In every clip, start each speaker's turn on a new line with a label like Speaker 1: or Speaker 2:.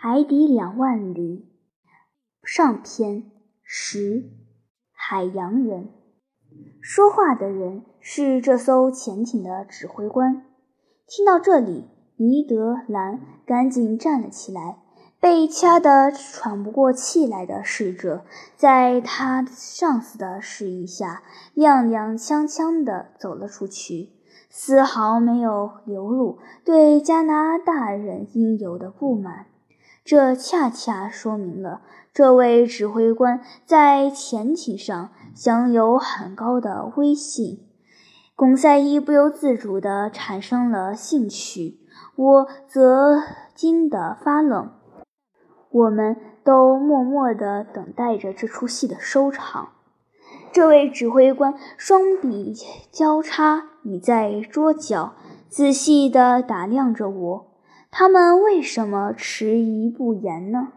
Speaker 1: 海底两万里，上篇十，海洋人。说话的人是这艘潜艇的指挥官。听到这里，尼德兰赶紧站了起来。被掐得喘不过气来的侍者，在他上司的示意下，踉踉跄跄地走了出去。丝毫没有流露对加拿大人应有的不满，这恰恰说明了这位指挥官在潜艇上享有很高的威信。巩赛伊不由自主地产生了兴趣，我则惊得发冷。我们都默默地等待着这出戏的收场。这位指挥官双臂交叉倚在桌角，仔细地打量着我。他们为什么迟疑不言呢？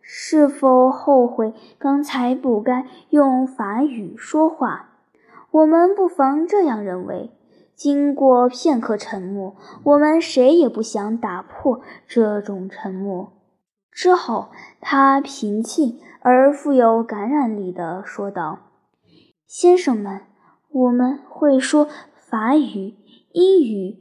Speaker 1: 是否后悔刚才不该用法语说话？我们不妨这样认为。经过片刻沉默，我们谁也不想打破这种沉默。之后，他平静而富有感染力地说道。先生们，我们会说法语、英语、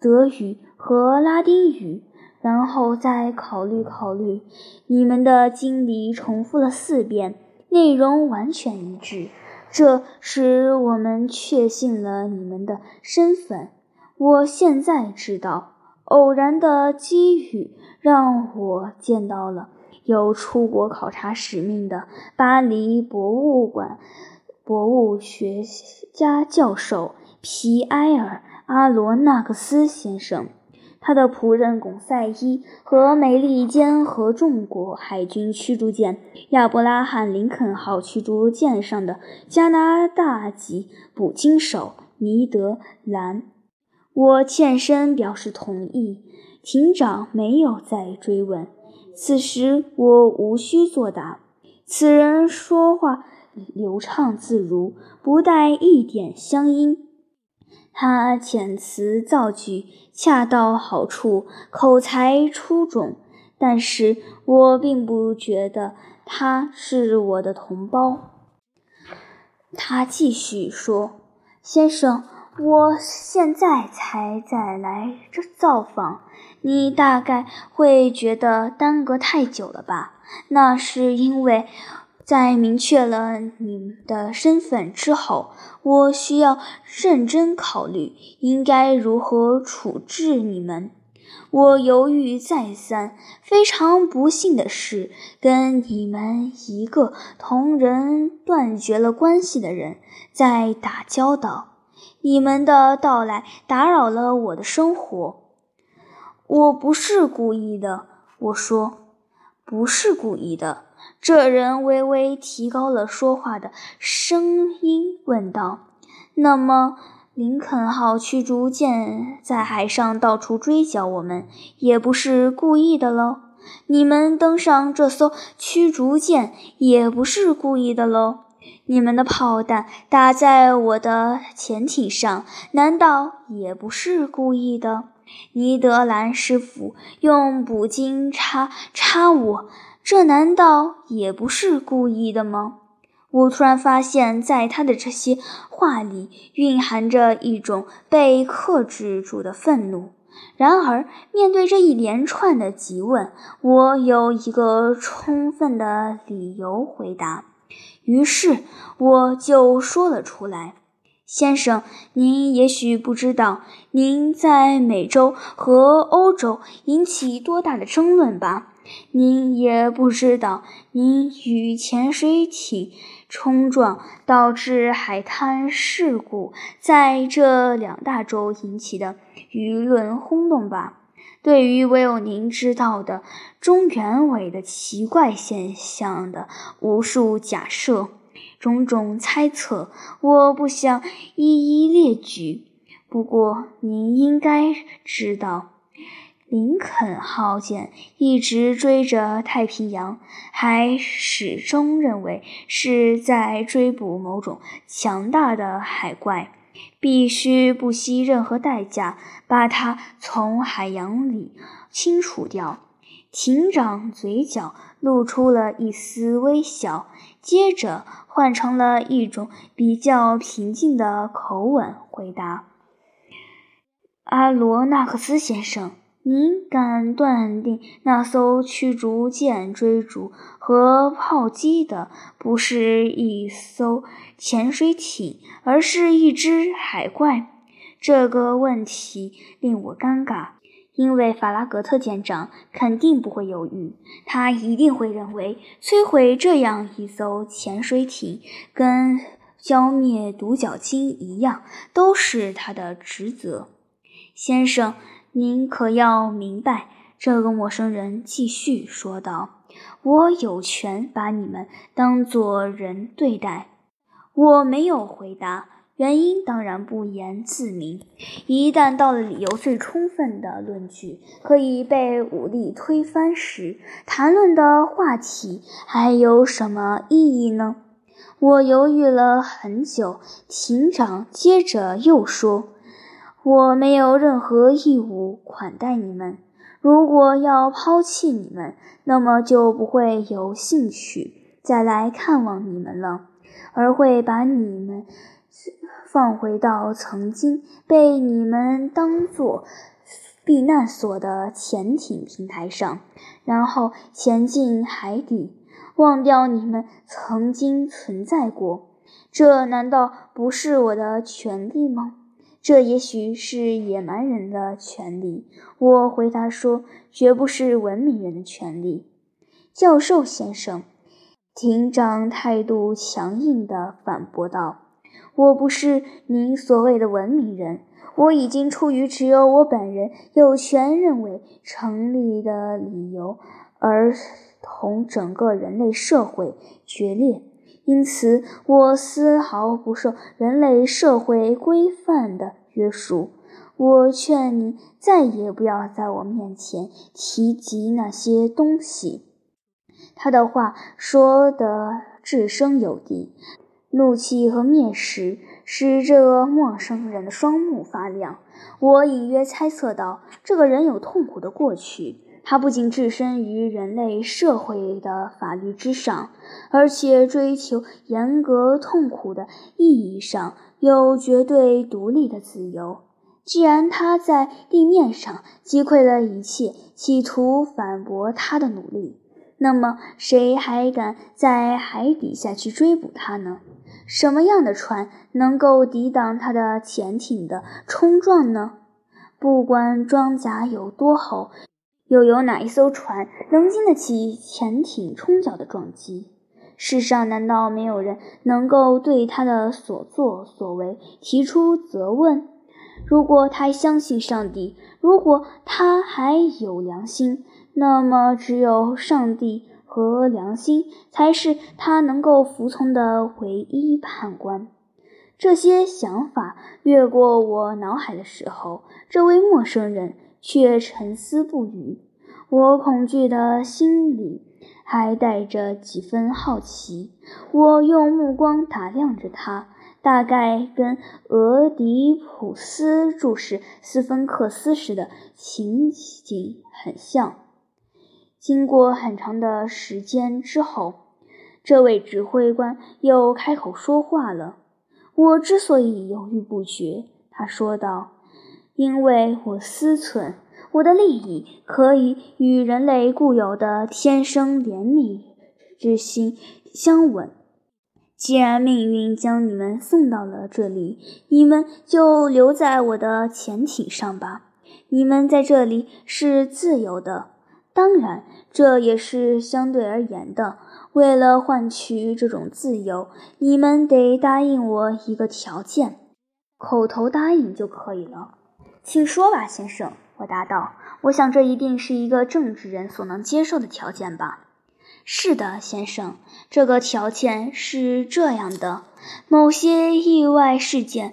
Speaker 1: 德语和拉丁语，然后再考虑考虑。你们的经理重复了四遍，内容完全一致，这使我们确信了你们的身份。我现在知道，偶然的机遇让我见到了有出国考察使命的巴黎博物馆。博物学家教授皮埃尔·阿罗纳克斯先生，他的仆人巩赛伊和美利坚合众国海军驱逐舰亚伯拉罕·林肯号驱逐舰上的加拿大籍捕鲸手尼德兰。我欠身表示同意。艇长没有再追问。此时我无需作答。此人说话。流畅自如，不带一点乡音。他遣词造句恰到好处，口才出众。但是我并不觉得他是我的同胞。他继续说：“先生，我现在才再来这造访，你大概会觉得耽搁太久了吧？那是因为……”在明确了你的身份之后，我需要认真考虑应该如何处置你们。我犹豫再三，非常不幸的是，跟你们一个同人断绝了关系的人在打交道。你们的到来打扰了我的生活。我不是故意的，我说，不是故意的。这人微微提高了说话的声音，问道：“那么，林肯号驱逐舰在海上到处追剿我们，也不是故意的喽？你们登上这艘驱逐舰，也不是故意的喽？你们的炮弹打在我的潜艇上，难道也不是故意的？尼德兰师傅用捕鲸叉叉我。”这难道也不是故意的吗？我突然发现，在他的这些话里蕴含着一种被克制住的愤怒。然而，面对这一连串的急问，我有一个充分的理由回答。于是，我就说了出来：“先生，您也许不知道，您在美洲和欧洲引起多大的争论吧？”您也不知道，您与潜水艇冲撞导致海滩事故在这两大洲引起的舆论轰动吧？对于唯有您知道的中原委的奇怪现象的无数假设、种种猜测，我不想一一列举。不过，您应该知道。林肯号舰一直追着太平洋，还始终认为是在追捕某种强大的海怪，必须不惜任何代价把它从海洋里清除掉。艇长嘴角露出了一丝微笑，接着换成了一种比较平静的口吻回答：“阿罗纳克斯先生，您敢断定那艘驱逐舰追逐和炮击的不是一艘潜水艇，而是一只海怪？这个问题令我尴尬。”因为法拉格特舰长肯定不会犹豫，他一定会认为摧毁这样一艘潜水艇跟消灭独角鲸一样，都是他的职责。先生，您可要明白，这个陌生人继续说道：“我有权把你们当作人对待。”我没有回答。原因当然不言自明。一旦到了理由最充分的论据可以被武力推翻时，谈论的话题还有什么意义呢？我犹豫了很久。庭长接着又说：“我没有任何义务款待你们。如果要抛弃你们，那么就不会有兴趣再来看望你们了，而会把你们。”放回到曾经被你们当作避难所的潜艇平台上，然后潜进海底，忘掉你们曾经存在过。这难道不是我的权利吗？这也许是野蛮人的权利。我回答说，绝不是文明人的权利。教授先生，庭长态度强硬地反驳道。我不是您所谓的文明人，我已经出于只有我本人有权认为成立的理由而同整个人类社会决裂，因此我丝毫不受人类社会规范的约束。我劝你再也不要在我面前提及那些东西。他的话说得掷声有地。怒气和蔑视使这个陌生人的双目发亮。我隐约猜测到，这个人有痛苦的过去。他不仅置身于人类社会的法律之上，而且追求严格、痛苦的意义上有绝对独立的自由。既然他在地面上击溃了一切企图反驳他的努力，那么谁还敢在海底下去追捕他呢？什么样的船能够抵挡他的潜艇的冲撞呢？不管装甲有多厚，又有哪一艘船能经得起潜艇冲角的撞击？世上难道没有人能够对他的所作所为提出责问？如果他相信上帝，如果他还有良心，那么只有上帝。和良心才是他能够服从的唯一判官。这些想法越过我脑海的时候，这位陌生人却沉思不语。我恐惧的心里还带着几分好奇。我用目光打量着他，大概跟俄狄浦斯注视斯芬克斯时的情景很像。经过很长的时间之后，这位指挥官又开口说话了。我之所以犹豫不决，他说道：“因为我思忖，我的利益可以与人类固有的天生怜悯之心相吻。既然命运将你们送到了这里，你们就留在我的潜艇上吧。你们在这里是自由的。”当然，这也是相对而言的。为了换取这种自由，你们得答应我一个条件，口头答应就可以了。请说吧，先生。我答道：“我想这一定是一个正直人所能接受的条件吧？”“是的，先生。这个条件是这样的：某些意外事件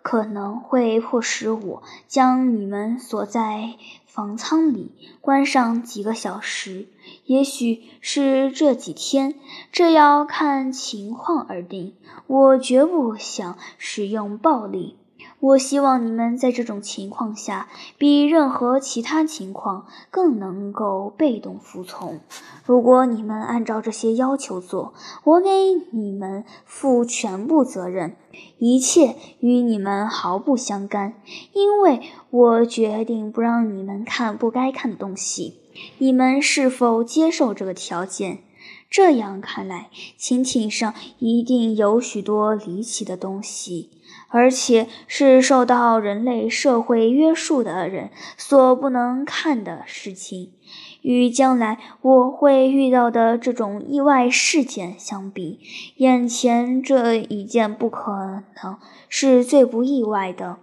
Speaker 1: 可能会迫使我将你们锁在。”房舱里关上几个小时，也许是这几天，这要看情况而定。我绝不想使用暴力，我希望你们在这种情况下，比任何其他情况更能够被动服从。如果你们按照这些要求做，我给你们负全部责任，一切与你们毫不相干，因为我决定不让你们看不该看的东西。你们是否接受这个条件？这样看来，蜻蜓上一定有许多离奇的东西，而且是受到人类社会约束的人所不能看的事情。与将来我会遇到的这种意外事件相比，眼前这一件不可能是最不意外的。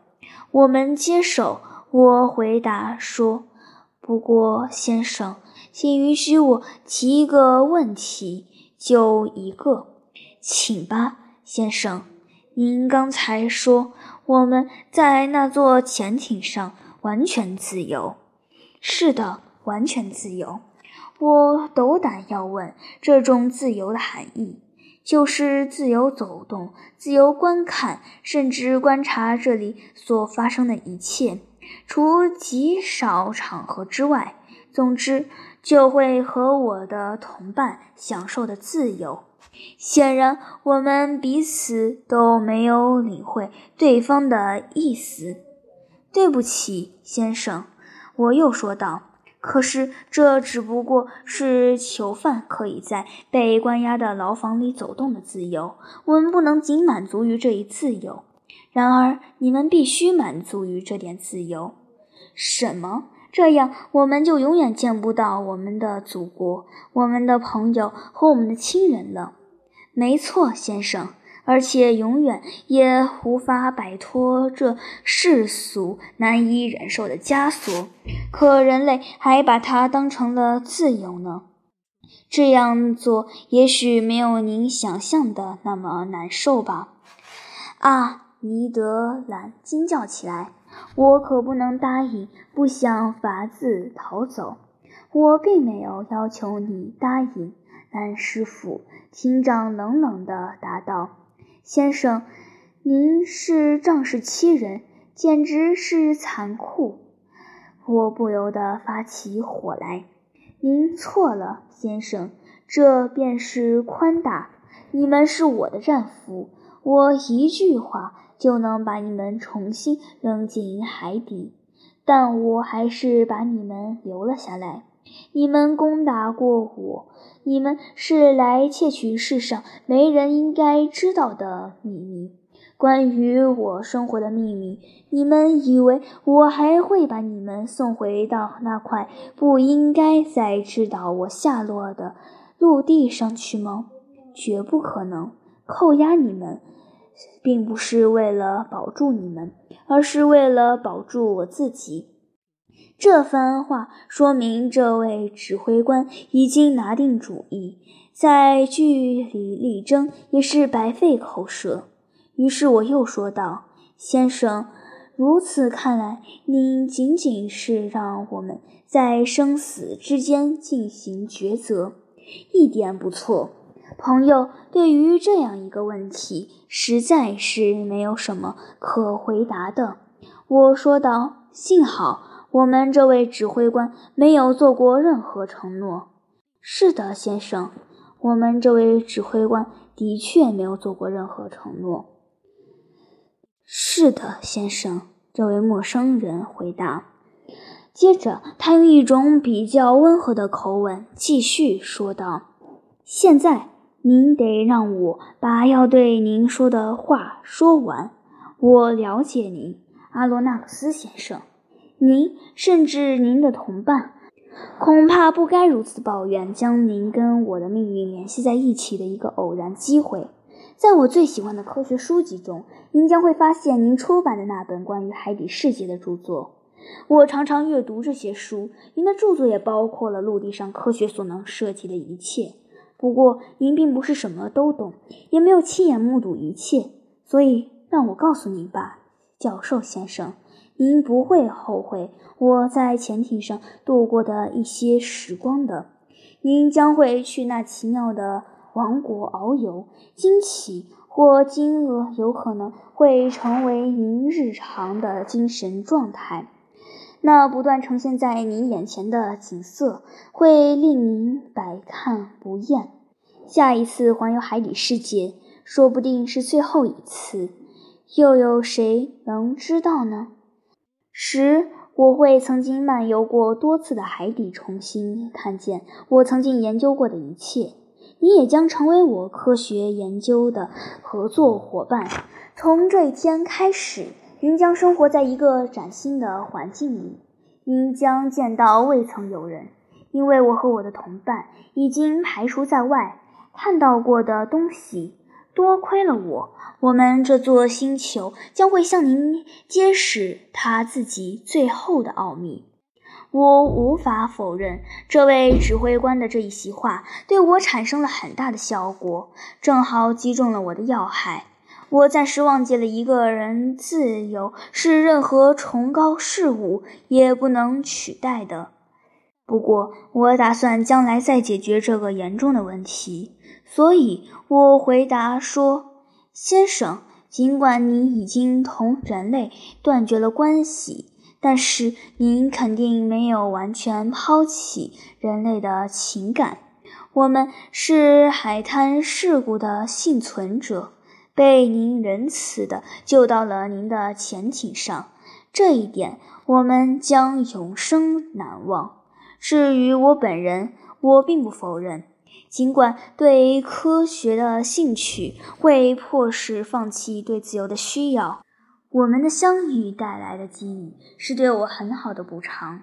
Speaker 1: 我们接手。我回答说：“不过，先生。”请允许我提一个问题，就一个，请吧，先生。您刚才说我们在那座潜艇上完全自由。是的，完全自由。我斗胆要问，这种自由的含义，就是自由走动、自由观看，甚至观察这里所发生的一切，除极少场合之外。总之。就会和我的同伴享受的自由。显然，我们彼此都没有领会对方的意思。对不起，先生，我又说道。可是，这只不过是囚犯可以在被关押的牢房里走动的自由。我们不能仅满足于这一自由。然而，你们必须满足于这点自由。什么？这样，我们就永远见不到我们的祖国、我们的朋友和我们的亲人了。没错，先生，而且永远也无法摆脱这世俗难以忍受的枷锁。可人类还把它当成了自由呢。这样做也许没有您想象的那么难受吧？啊！尼德兰惊叫起来。我可不能答应不想法子逃走。我并没有要求你答应，蓝师傅。厅长冷冷地答道：“先生，您是仗势欺人，简直是残酷。”我不由得发起火来。您错了，先生，这便是宽大。你们是我的战俘，我一句话。就能把你们重新扔进海底，但我还是把你们留了下来。你们攻打过我，你们是来窃取世上没人应该知道的秘密，关于我生活的秘密。你们以为我还会把你们送回到那块不应该再知道我下落的陆地上去吗？绝不可能！扣押你们。并不是为了保住你们，而是为了保住我自己。这番话说明，这位指挥官已经拿定主意，在据理力争也是白费口舌。于是我又说道：“先生，如此看来，您仅仅是让我们在生死之间进行抉择，一点不错。”朋友，对于这样一个问题，实在是没有什么可回答的。我说道：“幸好我们这位指挥官没有做过任何承诺。”是的，先生，我们这位指挥官的确没有做过任何承诺。是的，先生，这位陌生人回答。接着，他用一种比较温和的口吻继续说道：“现在。”您得让我把要对您说的话说完。我了解您，阿罗纳克斯先生。您甚至您的同伴，恐怕不该如此抱怨将您跟我的命运联系在一起的一个偶然机会。在我最喜欢的科学书籍中，您将会发现您出版的那本关于海底世界的著作。我常常阅读这些书。您的著作也包括了陆地上科学所能涉及的一切。不过，您并不是什么都懂，也没有亲眼目睹一切，所以让我告诉您吧，教授先生，您不会后悔我在潜艇上度过的一些时光的。您将会去那奇妙的王国遨游，惊奇或惊愕有可能会成为您日常的精神状态。那不断呈现在您眼前的景色会令您百看不厌。下一次环游海底世界，说不定是最后一次，又有谁能知道呢？十，我会曾经漫游过多次的海底，重新看见我曾经研究过的一切。你也将成为我科学研究的合作伙伴。从这一天开始。您将生活在一个崭新的环境里，您将见到未曾有人，因为我和我的同伴已经排除在外。看到过的东西，多亏了我。我们这座星球将会向您揭示它自己最后的奥秘。我无法否认，这位指挥官的这一席话对我产生了很大的效果，正好击中了我的要害。我暂时忘记了一个人自由是任何崇高事物也不能取代的。不过，我打算将来再解决这个严重的问题，所以我回答说：“先生，尽管您已经同人类断绝了关系，但是您肯定没有完全抛弃人类的情感。我们是海滩事故的幸存者。”被您仁慈地救到了您的潜艇上，这一点我们将永生难忘。至于我本人，我并不否认，尽管对科学的兴趣会迫使放弃对自由的需要，我们的相遇带来的机遇是对我很好的补偿。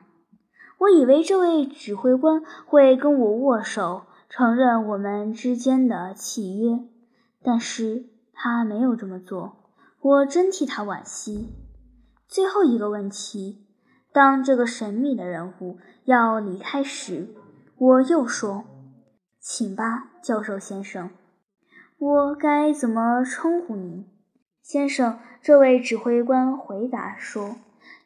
Speaker 1: 我以为这位指挥官会跟我握手，承认我们之间的契约，但是。他没有这么做，我真替他惋惜。最后一个问题，当这个神秘的人物要离开时，我又说：“请吧，教授先生，我该怎么称呼您？”先生，这位指挥官回答说：“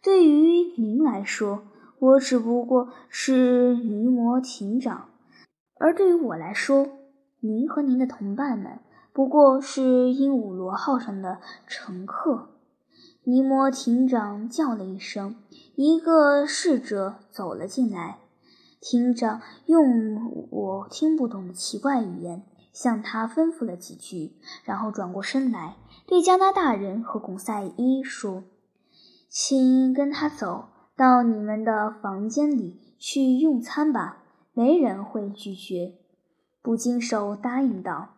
Speaker 1: 对于您来说，我只不过是尼摩艇长；而对于我来说，您和您的同伴们。”不过是鹦鹉螺号上的乘客。尼摩艇长叫了一声，一个侍者走了进来。艇长用我听不懂的奇怪语言向他吩咐了几句，然后转过身来对加拿大人和贡赛伊说：“请跟他走到你们的房间里去用餐吧，没人会拒绝。”不经手答应道。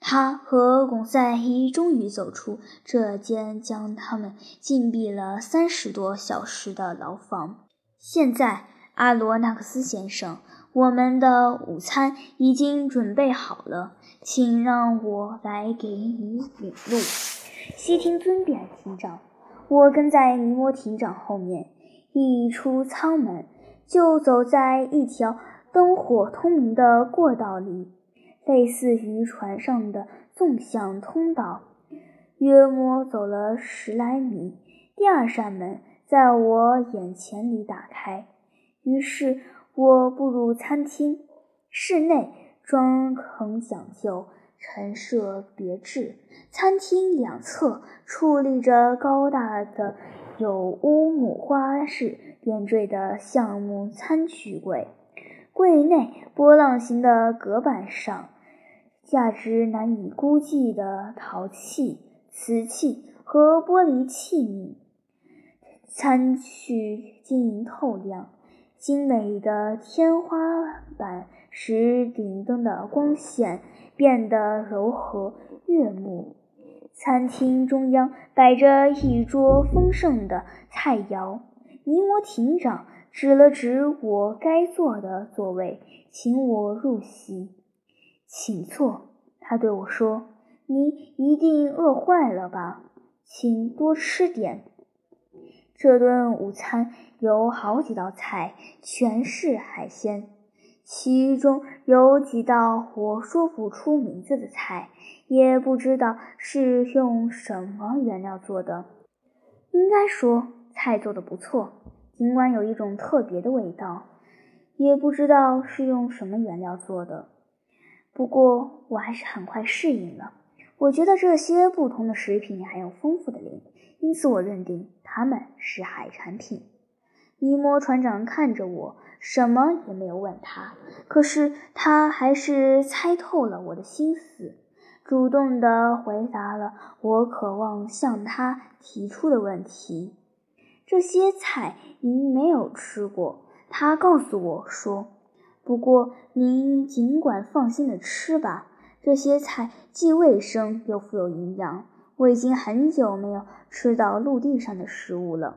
Speaker 1: 他和巩赛伊终于走出这间将他们禁闭了三十多小时的牢房。现在，阿罗纳克斯先生，我们的午餐已经准备好了，请让我来给你领路。悉听尊便，厅长。我跟在尼摩艇长后面，一出舱门，就走在一条灯火通明的过道里。类似于船上的纵向通道，约摸走了十来米，第二扇门在我眼前里打开，于是我步入餐厅。室内装潢讲究，陈设别致。餐厅两侧矗立着高大的、有乌木花式点缀的橡木餐具柜。柜内波浪形的隔板上，价值难以估计的陶器、瓷器和玻璃器皿，餐具晶莹透亮。精美的天花板使顶灯的光线变得柔和悦目。餐厅中央摆着一桌丰盛的菜肴。尼摩艇长。指了指我该坐的座位，请我入席。请坐，他对我说：“你一定饿坏了吧？请多吃点。”这顿午餐有好几道菜，全是海鲜，其中有几道我说不出名字的菜，也不知道是用什么原料做的。应该说，菜做的不错。尽管有一种特别的味道，也不知道是用什么原料做的，不过我还是很快适应了。我觉得这些不同的食品含有丰富的磷，因此我认定它们是海产品。尼摩船长看着我，什么也没有问他，可是他还是猜透了我的心思，主动地回答了我渴望向他提出的问题。这些菜您没有吃过，他告诉我说。不过您尽管放心的吃吧，这些菜既卫生又富有营养。我已经很久没有吃到陆地上的食物了。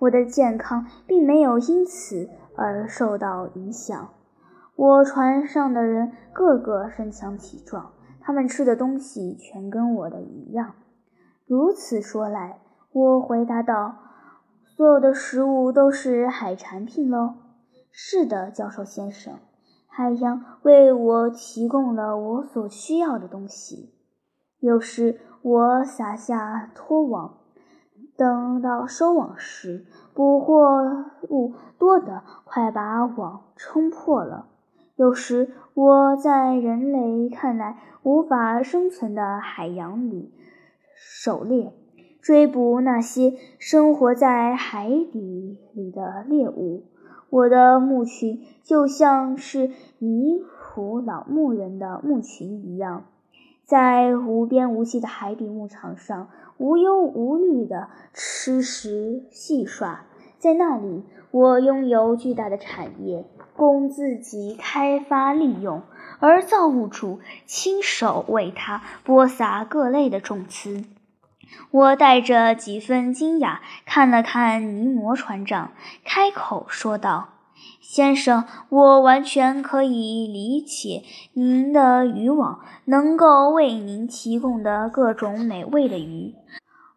Speaker 1: 我的健康并没有因此而受到影响。我船上的人个个身强体壮，他们吃的东西全跟我的一样。如此说来，我回答道：“所有的食物都是海产品喽？”“是的，教授先生，海洋为我提供了我所需要的东西。有时我撒下拖网。”等到收网时，捕获物多得快把网撑破了。有时我在人类看来无法生存的海洋里狩猎，追捕那些生活在海底里的猎物。我的牧群就像是尼普老牧人的牧群一样。在无边无际的海底牧场上，无忧无虑地吃食戏耍。在那里，我拥有巨大的产业，供自己开发利用，而造物主亲手为它播撒各类的种子。我带着几分惊讶看了看尼摩船长，开口说道。先生，我完全可以理解您的渔网能够为您提供的各种美味的鱼。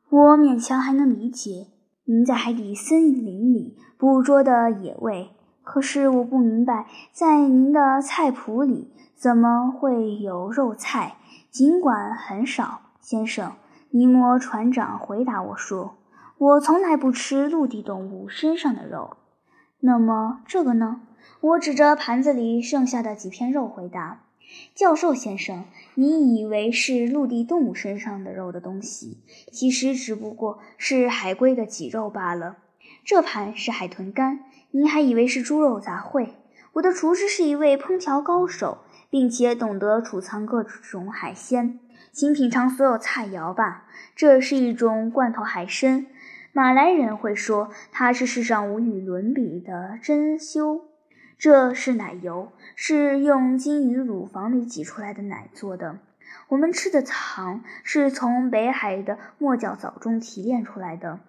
Speaker 1: 我勉强还能理解您在海底森林里捕捉的野味。可是我不明白，在您的菜谱里怎么会有肉菜？尽管很少，先生。尼摩船长回答我说：“我从来不吃陆地动物身上的肉。”那么这个呢？我指着盘子里剩下的几片肉回答：“教授先生，你以为是陆地动物身上的肉的东西，其实只不过是海龟的脊肉罢了。这盘是海豚肝，您还以为是猪肉杂烩。我的厨师是一位烹调高手，并且懂得储藏各种海鲜，请品尝所有菜肴吧。这是一种罐头海参。”马来人会说它是世上无与伦比的珍馐。这是奶油，是用金鱼乳房里挤出来的奶做的。我们吃的糖是从北海的墨角藻中提炼出来的。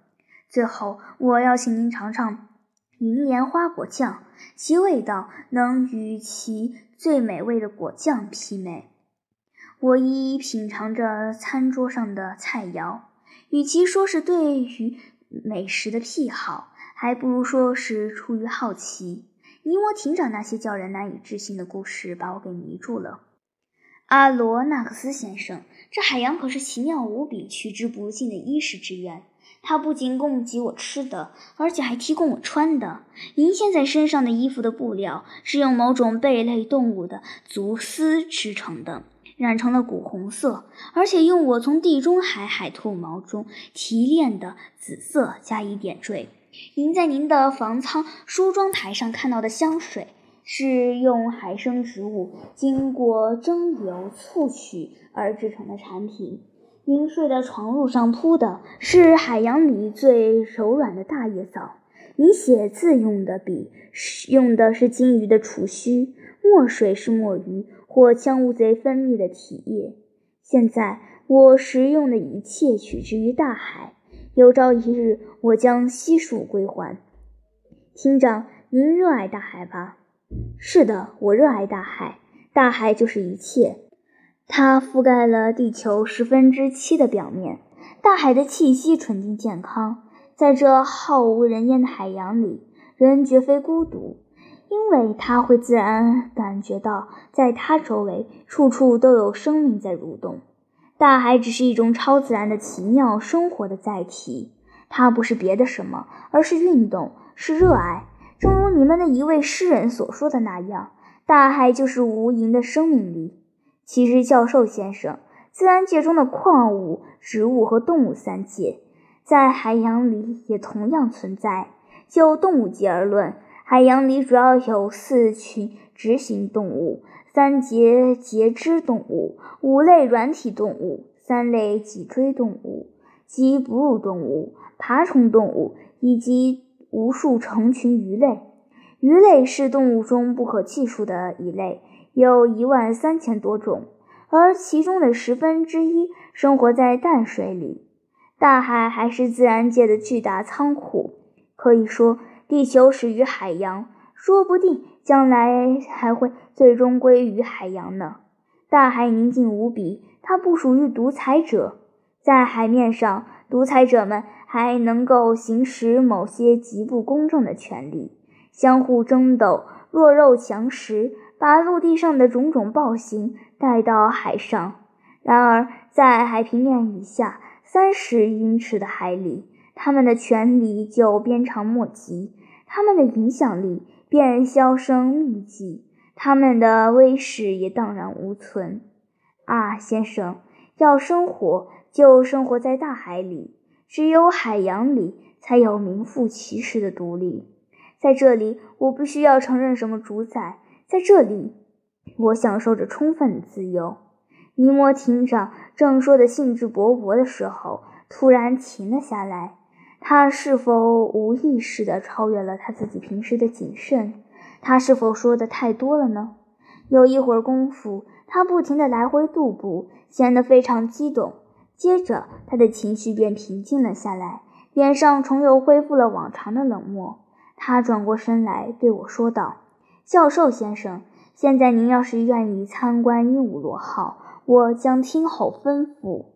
Speaker 1: 最后，我要请您尝尝银莲花果酱，其味道能与其最美味的果酱媲美。我一一品尝着餐桌上的菜肴，与其说是对于。美食的癖好，还不如说是出于好奇。尼摩艇长那些叫人难以置信的故事把我给迷住了。阿罗纳克斯先生，这海洋可是奇妙无比、取之不尽的衣食之源。它不仅供给我吃的，而且还提供我穿的。您现在身上的衣服的布料是用某种贝类动物的足丝织成的。染成了古红色，而且用我从地中海海兔毛中提炼的紫色加以点缀。您在您的房舱梳妆台上看到的香水，是用海生植物经过蒸馏萃取而制成的产品。您睡的床褥上铺的是海洋里最柔软的大叶藻。您写字用的笔用的是金鱼的触须，墨水是墨鱼。或将乌贼分泌的体液。现在我食用的一切取之于大海。有朝一日，我将悉数归还。厅长，您热爱大海吧？是的，我热爱大海。大海就是一切，它覆盖了地球十分之七的表面。大海的气息纯净健康，在这浩无人烟的海洋里，人绝非孤独。因为他会自然感觉到，在他周围处处都有生命在蠕动。大海只是一种超自然的奇妙生活的载体，它不是别的什么，而是运动，是热爱。正如你们的一位诗人所说的那样，大海就是无垠的生命力。其实，教授先生，自然界中的矿物、植物和动物三界，在海洋里也同样存在。就动物界而论，海洋里主要有四群直行动物、三节节肢动物、五类软体动物、三类脊椎动物及哺乳动物、爬虫动物以及无数成群鱼类。鱼类是动物中不可计数的一类，有一万三千多种。而其中的十分之一生活在淡水里，大海还是自然界的巨大仓库。可以说，地球始于海洋，说不定将来还会最终归于海洋呢。大海宁静无比，它不属于独裁者。在海面上，独裁者们还能够行使某些极不公正的权利，相互争斗，弱肉强食。把陆地上的种种暴行带到海上。然而，在海平面以下三十英尺的海里，他们的权力就鞭长莫及，他们的影响力便销声匿迹，他们的威势也荡然无存。啊，先生，要生活就生活在大海里，只有海洋里才有名副其实的独立。在这里，我不需要承认什么主宰。在这里，我享受着充分的自由。尼摩艇长正说得兴致勃勃的时候，突然停了下来。他是否无意识地超越了他自己平时的谨慎？他是否说的太多了呢？有一会儿功夫，他不停地来回踱步，显得非常激动。接着，他的情绪便平静了下来，脸上重又恢复了往常的冷漠。他转过身来对我说道。教授先生，现在您要是愿意参观鹦鹉螺号，我将听候吩咐。